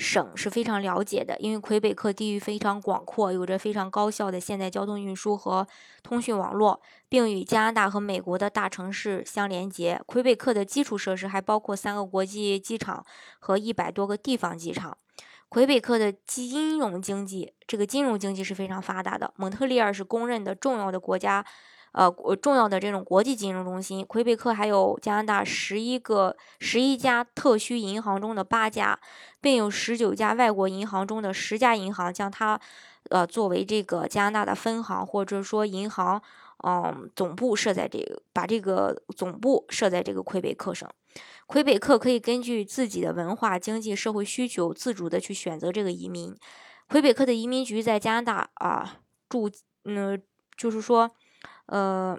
省是非常了解的，因为魁北克地域非常广阔，有着非常高效的现代交通运输和通讯网络，并与加拿大和美国的大城市相连接。魁北克的基础设施还包括三个国际机场和一百多个地方机场。魁北克的金融经济，这个金融经济是非常发达的。蒙特利尔是公认的重要的国家。呃，重要的这种国际金融中心，魁北克还有加拿大十一个、十一家特需银行中的八家，并有十九家外国银行中的十家银行将它，呃，作为这个加拿大的分行或者说银行，嗯，总部设在这个，把这个总部设在这个魁北克省。魁北克可以根据自己的文化、经济、社会需求，自主的去选择这个移民。魁北克的移民局在加拿大啊驻，嗯，就是说。呃，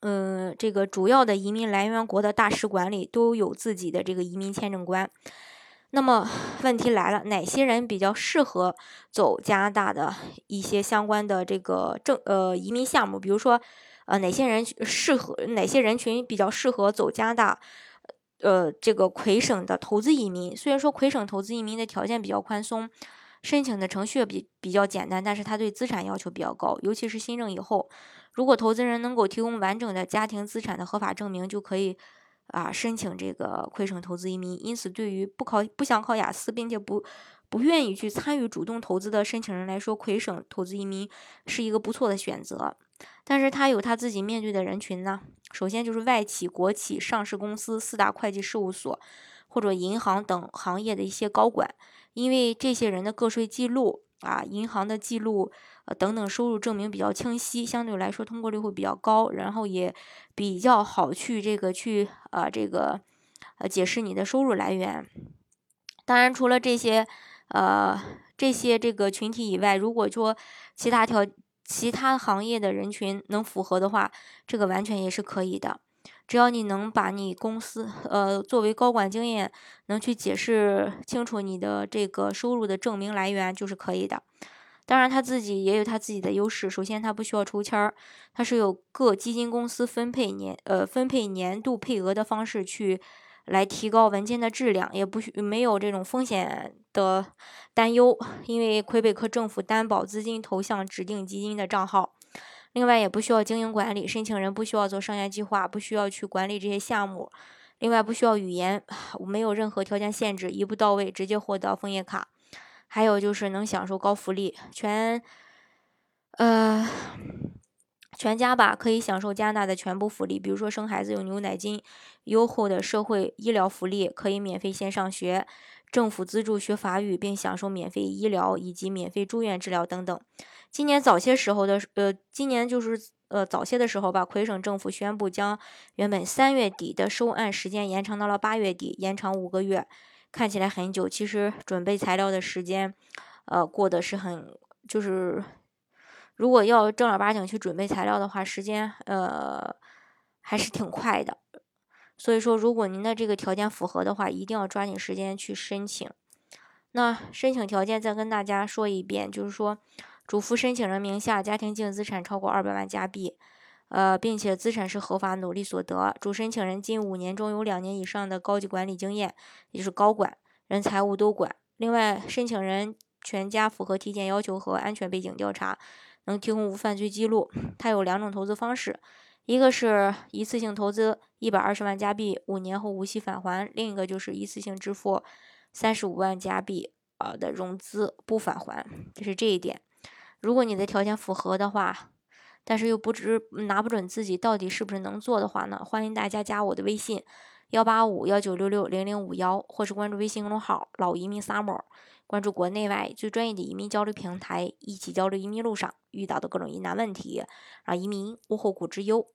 嗯，这个主要的移民来源国的大使馆里都有自己的这个移民签证官。那么问题来了，哪些人比较适合走加拿大的一些相关的这个政呃移民项目？比如说，呃，哪些人适合哪些人群比较适合走加拿大？呃，这个魁省的投资移民。虽然说魁省投资移民的条件比较宽松。申请的程序比比较简单，但是他对资产要求比较高，尤其是新政以后，如果投资人能够提供完整的家庭资产的合法证明，就可以啊申请这个魁省投资移民。因此，对于不考不想考雅思，并且不不愿意去参与主动投资的申请人来说，魁省投资移民是一个不错的选择。但是，他有他自己面对的人群呢。首先就是外企、国企、上市公司、四大会计事务所或者银行等行业的一些高管。因为这些人的个税记录啊、银行的记录呃等等收入证明比较清晰，相对来说通过率会比较高，然后也比较好去这个去呃这个呃解释你的收入来源。当然，除了这些呃这些这个群体以外，如果说其他条其他行业的人群能符合的话，这个完全也是可以的。只要你能把你公司，呃，作为高管经验，能去解释清楚你的这个收入的证明来源，就是可以的。当然，他自己也有他自己的优势。首先，他不需要抽签儿，他是有各基金公司分配年，呃，分配年度配额的方式去来提高文件的质量，也不需没有这种风险的担忧，因为魁北克政府担保资金投向指定基金的账号。另外也不需要经营管理，申请人不需要做商业计划，不需要去管理这些项目。另外不需要语言，没有任何条件限制，一步到位，直接获得枫叶卡。还有就是能享受高福利，全，呃，全家吧可以享受加拿的全部福利，比如说生孩子有牛奶金，优厚的社会医疗福利，可以免费先上学，政府资助学法语，并享受免费医疗以及免费住院治疗等等。今年早些时候的，呃，今年就是呃早些的时候吧，魁省政府宣布将原本三月底的收案时间延长到了八月底，延长五个月，看起来很久，其实准备材料的时间，呃，过得是很，就是如果要正儿八经去准备材料的话，时间呃还是挺快的。所以说，如果您的这个条件符合的话，一定要抓紧时间去申请。那申请条件再跟大家说一遍，就是说。主夫申请人名下家庭净资产超过二百万加币，呃，并且资产是合法努力所得。主申请人近五年中有两年以上的高级管理经验，也就是高管，人财务都管。另外，申请人全家符合体检要求和安全背景调查，能提供无犯罪记录。他有两种投资方式，一个是一次性投资一百二十万加币，五年后无息返还；另一个就是一次性支付三十五万加币呃的融资不返还。这是这一点。如果你的条件符合的话，但是又不知拿不准自己到底是不是能做的话呢？欢迎大家加我的微信幺八五幺九六六零零五幺，或是关注微信公众号“老移民 summer”，关注国内外最专业的移民交流平台，一起交流移民路上遇到的各种疑难问题，让移民无后顾之忧。